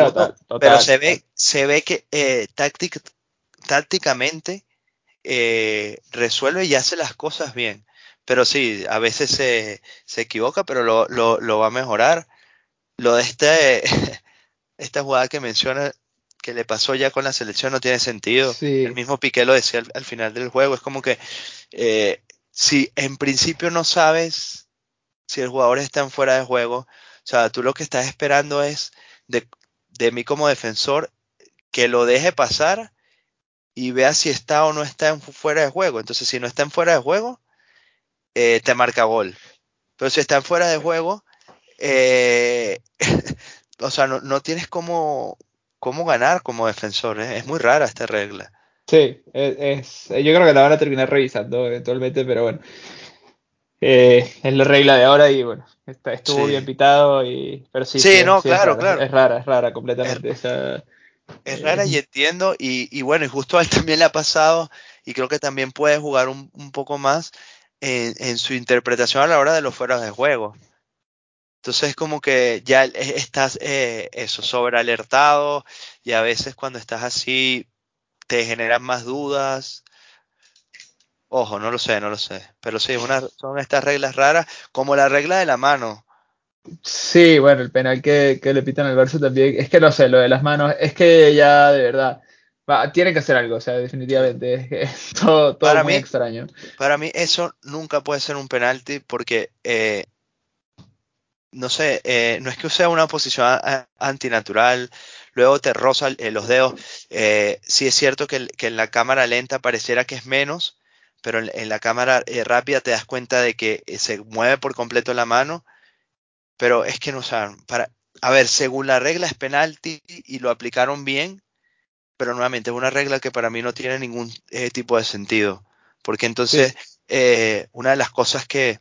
pero se ve se ve que eh, tácticamente eh, resuelve y hace las cosas bien. Pero sí a veces se, se equivoca pero lo, lo, lo, va a mejorar. Lo de este esta jugada que menciona que le pasó ya con la selección no tiene sentido. El mismo Piqué lo decía al, final del juego es como que si en principio no sabes si el jugador está en fuera de juego, o sea, tú lo que estás esperando es de, de mí como defensor que lo deje pasar y vea si está o no está en fuera de juego. Entonces, si no está en fuera de juego, eh, te marca gol. Pero si está en fuera de juego, eh, o sea, no, no tienes cómo, cómo, ganar como defensor. ¿eh? Es muy rara esta regla. Sí, es, yo creo que la van a terminar revisando eventualmente, pero bueno. Eh, es la regla de ahora y bueno, está, estuvo bien pitado y pero sí, sí, no, claro, es claro. Es rara, es rara completamente. Es, es rara y entiendo y, y, bueno, y justo a él también le ha pasado y creo que también puede jugar un, un poco más en, en, su interpretación a la hora de los fueras de juego. Entonces como que ya estás eh, eso, sobrealertado y a veces cuando estás así te generan más dudas Ojo, no lo sé, no lo sé. Pero sí, una, son estas reglas raras, como la regla de la mano. Sí, bueno, el penal que, que le pitan al Barça también. Es que no sé, lo de las manos, es que ya de verdad. Va, tiene que hacer algo, o sea, definitivamente. Es, que todo, todo Para muy mí- extraño. Para mí eso nunca puede ser un penalti porque, eh, no sé, eh, no es que sea una posición antinatural, luego te roza eh, los dedos. Eh, sí es cierto que en la cámara lenta pareciera que es menos, pero en, en la cámara eh, rápida te das cuenta de que eh, se mueve por completo la mano, pero es que no saben. Para, a ver, según la regla es penalti y lo aplicaron bien, pero nuevamente es una regla que para mí no tiene ningún eh, tipo de sentido, porque entonces eh, una de las cosas que,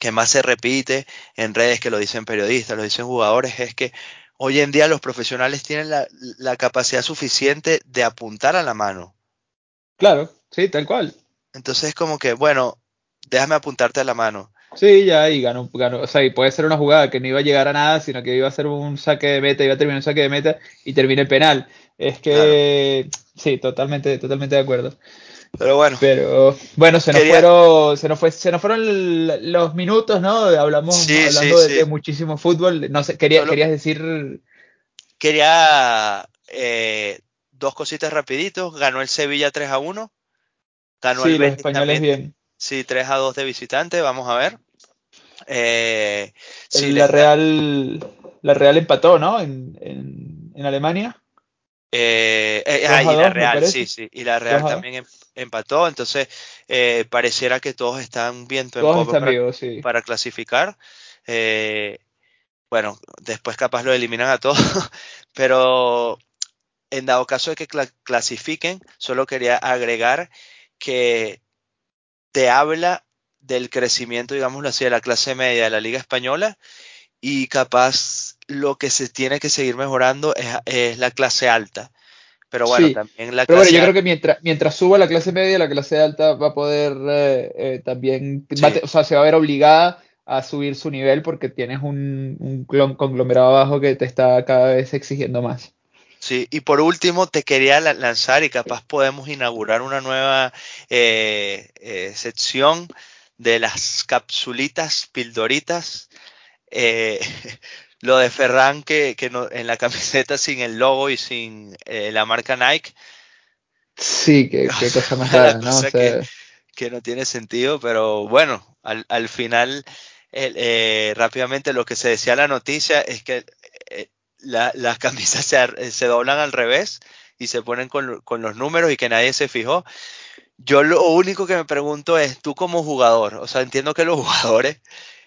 que más se repite en redes, que lo dicen periodistas, lo dicen jugadores, es que hoy en día los profesionales tienen la, la capacidad suficiente de apuntar a la mano. Claro, sí, tal cual. Entonces es como que, bueno, déjame apuntarte a la mano. Sí, ya, y ganó, ganó. O sea, y puede ser una jugada que no iba a llegar a nada, sino que iba a ser un saque de meta, iba a terminar un saque de meta y termina el penal. Es que, sí, totalmente, totalmente de acuerdo. Pero bueno, Pero bueno, se nos Quería- fueron, se nos fue, se nos fueron los minutos, ¿no? Hablamos, Sí, hablando sí, de, sí. de muchísimo fútbol. No sé, quería, Solo- querías decir, quería eh, dos cositas rapiditos. Ganó el Sevilla 3 a 1. Ganó sí, el los Betis españoles también bien. Sí, 3 a 2 de visitante, vamos a ver. Eh, sí, la Real, la Real empató, ¿no? En, en, en Alemania. eh, eh, 2 ah, y la 2, me Real, sí, sí, y la Real 2 a 2. también em- empató, entonces eh, pareciera que todos están en Todos popa están para, vivos, sí. para clasificar. Bueno, después capaz lo eliminan a todos, pero en dado caso de que cla- clasifiquen, solo quería agregar que te habla del crecimiento, digámoslo así, de la clase media de la Liga Española y capaz lo que se tiene que seguir mejorando es, es la clase alta. Pero bueno, Sí. también la Pero bueno, clase yo creo que mientras, mientras suba la clase media, la clase alta va a poder eh, eh, también, Sí. o sea, se va a ver obligada a subir su nivel porque tienes un, un clon- conglomerado abajo que te está cada vez exigiendo más. Sí, y por último te quería la- lanzar y capaz podemos inaugurar una nueva eh, eh, sección de las capsulitas pildoritas. Eh, lo de Ferran que, que no- en la camiseta sin el logo y sin la marca Nike. Sí, qué, qué cosa más rara, ¿no? cosa O sea, que no tiene sentido, pero bueno, al, al final, el- rápidamente lo que se decía la noticia es que la- las camisas se, ar- se doblan al revés y se ponen con, con los números y que nadie se fijó. Yo lo único que me pregunto es, tú como jugador, o sea, entiendo que los jugadores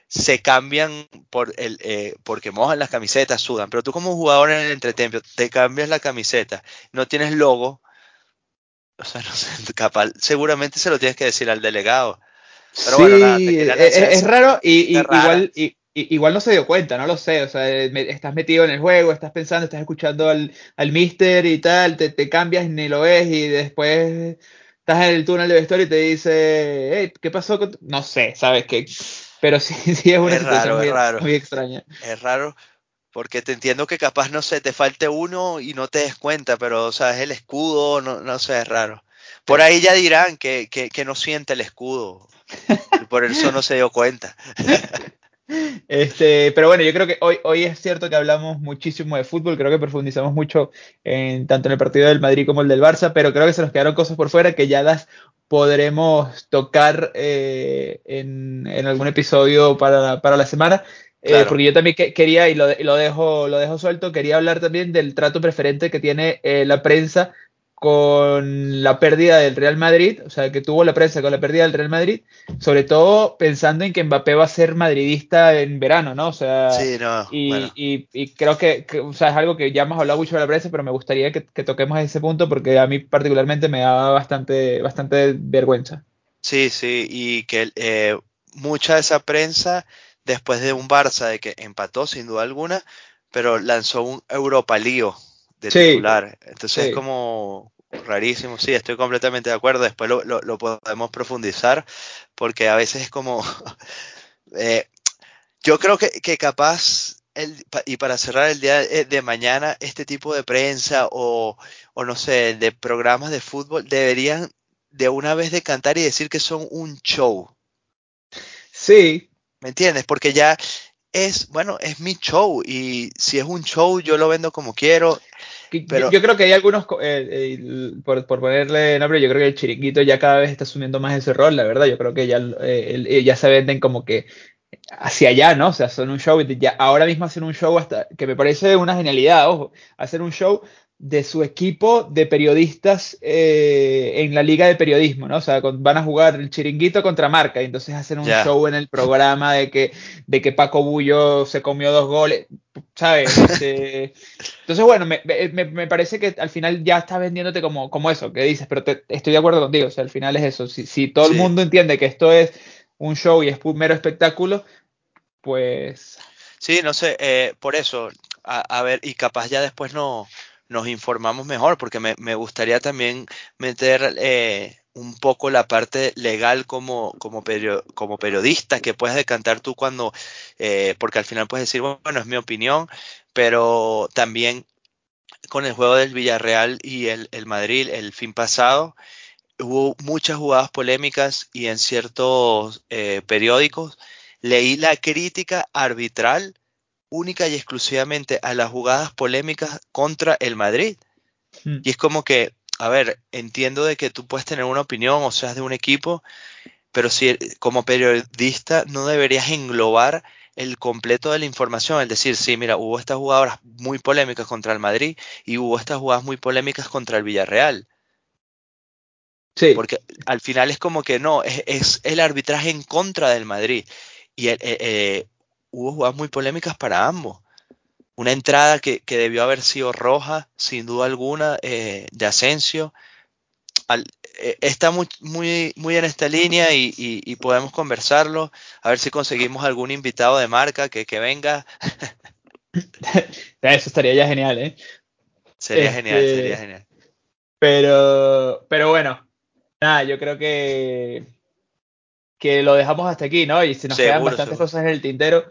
se cambian por el, eh, porque mojan las camisetas, sudan, pero tú como jugador en el entretiempo te cambias la camiseta, no tienes logo, o sea, no sé, capaz, seguramente se lo tienes que decir al delegado. Pero sí, bueno, nada, te quería es, es raro y, igual, y- igual no se dio cuenta, no lo sé, o sea, eh, me- estás metido en el juego, estás pensando, estás escuchando al, al mister y tal, te, te cambias ni lo ves y después estás en el túnel de vestuario y te dice, hey, ¿qué pasó con tu-?" No sé, ¿sabes qué? Pero sí, sí es una Es situación raro, es muy, raro. muy extraña. Es raro porque te entiendo que capaz, no sé, te falte uno y no te des cuenta, pero, o sea, es el escudo, no, no sé, es raro. Por ahí ya dirán que, que, que no siente el escudo y por eso no se dio cuenta. Este, pero bueno, yo creo que hoy, hoy es cierto que hablamos muchísimo de fútbol, creo que profundizamos mucho en, tanto en el partido del Madrid como el del Barça, pero creo que se nos quedaron cosas por fuera que ya las podremos tocar eh, en, en algún episodio para, para la semana. Eh, porque yo también que- quería, y lo, y lo dejo, lo dejo suelto, quería hablar también del trato preferente que tiene eh, la prensa con la pérdida del Real Madrid, o sea, que tuvo la prensa con la pérdida del Real Madrid, sobre todo pensando en que Mbappé va a ser madridista en verano, ¿no? O sea, Sí, no, y, bueno. y- y creo que, que, o sea, es algo que ya hemos hablado mucho de la prensa, pero me gustaría que, que toquemos ese punto porque a mí particularmente me da bastante, bastante vergüenza. Sí, sí, y que eh, mucha de esa prensa, después de un Barça de que empató sin duda alguna, pero lanzó un Europa Lío de Sí, titular. Entonces es como rarísimo, sí, estoy completamente de acuerdo. Después lo, lo- lo podemos profundizar, porque a veces es como... eh, yo creo que, que capaz, el, y para cerrar el día de, de mañana, este tipo de prensa o, o no sé, de programas de fútbol deberían de una vez de cantar y decir que son un show. Sí. ¿Me entiendes? Porque ya es, bueno, es mi show y si es un show yo lo vendo como quiero. Pero... Yo, creo que hay algunos, eh, eh, por, ponerle nombre, yo creo que el chiringuito ya cada vez está asumiendo más ese rol, la verdad. Yo creo que ya, eh, ya se venden como que hacia allá, ¿no? O sea, son un show, ya ahora mismo hacen un show hasta, que me parece una genialidad, ojo, hacer un show de su equipo de periodistas eh, en la liga de periodismo, ¿no? O sea, van a jugar el chiringuito contra Marca y entonces hacen un show en el programa de que, de que Paco Bullo se comió dos goles, ¿sabes? Este, entonces, bueno, me, me, parece que al final ya está vendiéndote como, como eso que dices, pero estoy de acuerdo contigo, o sea, al final es eso. Si, si todo el mundo entiende que esto es un show y es un mero espectáculo, pues... Sí, no sé, eh, por eso, a, ver, y capaz ya después no, nos informamos mejor, porque me, gustaría también meter eh, un poco la parte legal como, como, como periodista, que puedes decantar tú cuando, eh, porque al final puedes decir, bueno, es mi opinión, pero también con el juego del Villarreal y el, el Madrid el fin pasado, hubo muchas jugadas polémicas y en ciertos eh, periódicos leí la crítica arbitral única y exclusivamente a las jugadas polémicas contra el Madrid. Hmm. Y es como que, a ver, entiendo de que tú puedes tener una opinión o seas de un equipo, pero si como periodista no deberías englobar el completo de la información, es decir, sí, mira, hubo estas jugadoras muy polémicas contra el Madrid y hubo estas jugadas muy polémicas contra el Villarreal. Sí. Porque al final es como que no, es, el arbitraje en contra del Madrid. Y eh, eh, hubo jugadas muy polémicas para ambos. Una entrada que, debió haber sido roja, sin duda alguna, eh, de Asensio. está muy, muy, muy en esta línea y, podemos conversarlo. A ver si conseguimos algún invitado de marca que, venga. Eso estaría ya genial, ¿eh? Sería genial, sería este, genial. Pero, pero bueno, nada, yo creo que, que lo dejamos hasta aquí, ¿no? Y se nos quedan bastantes cosas en el tintero.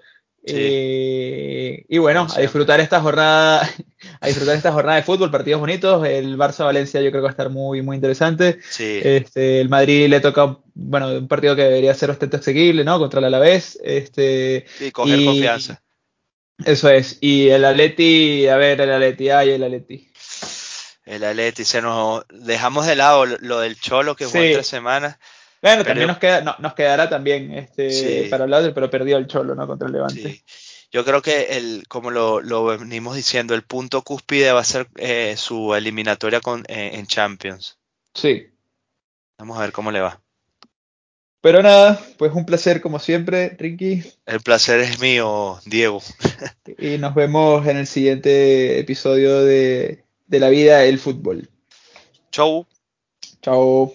Eh, y bueno, a disfrutar esta jornada, a disfrutar esta jornada de fútbol, partidos bonitos. El Barça Valencia yo creo que va a estar muy, muy interesante. Este, el Madrid le toca, bueno, un partido que debería ser bastante asequible, ¿no? Contra el Alavés. Este, y coger confianza. Eso es. Y el Atleti, a ver, el Atleti, ay, el Atleti el Atleti. Se nos dejamos de lado lo del Cholo que fue tres semanas. Bueno, también nos, queda, nos quedará también este, para hablar, pero perdió el Cholo, ¿no? Contra el Levante. Yo creo que, el, como lo, venimos diciendo, el punto cúspide va a ser eh, su eliminatoria con, eh, en Champions. Sí. Vamos a ver cómo le va. Pero nada, pues un placer como siempre, Ricky. El placer es mío, Diego. y nos vemos en el siguiente episodio de de la vida el fútbol. Chau. Chao.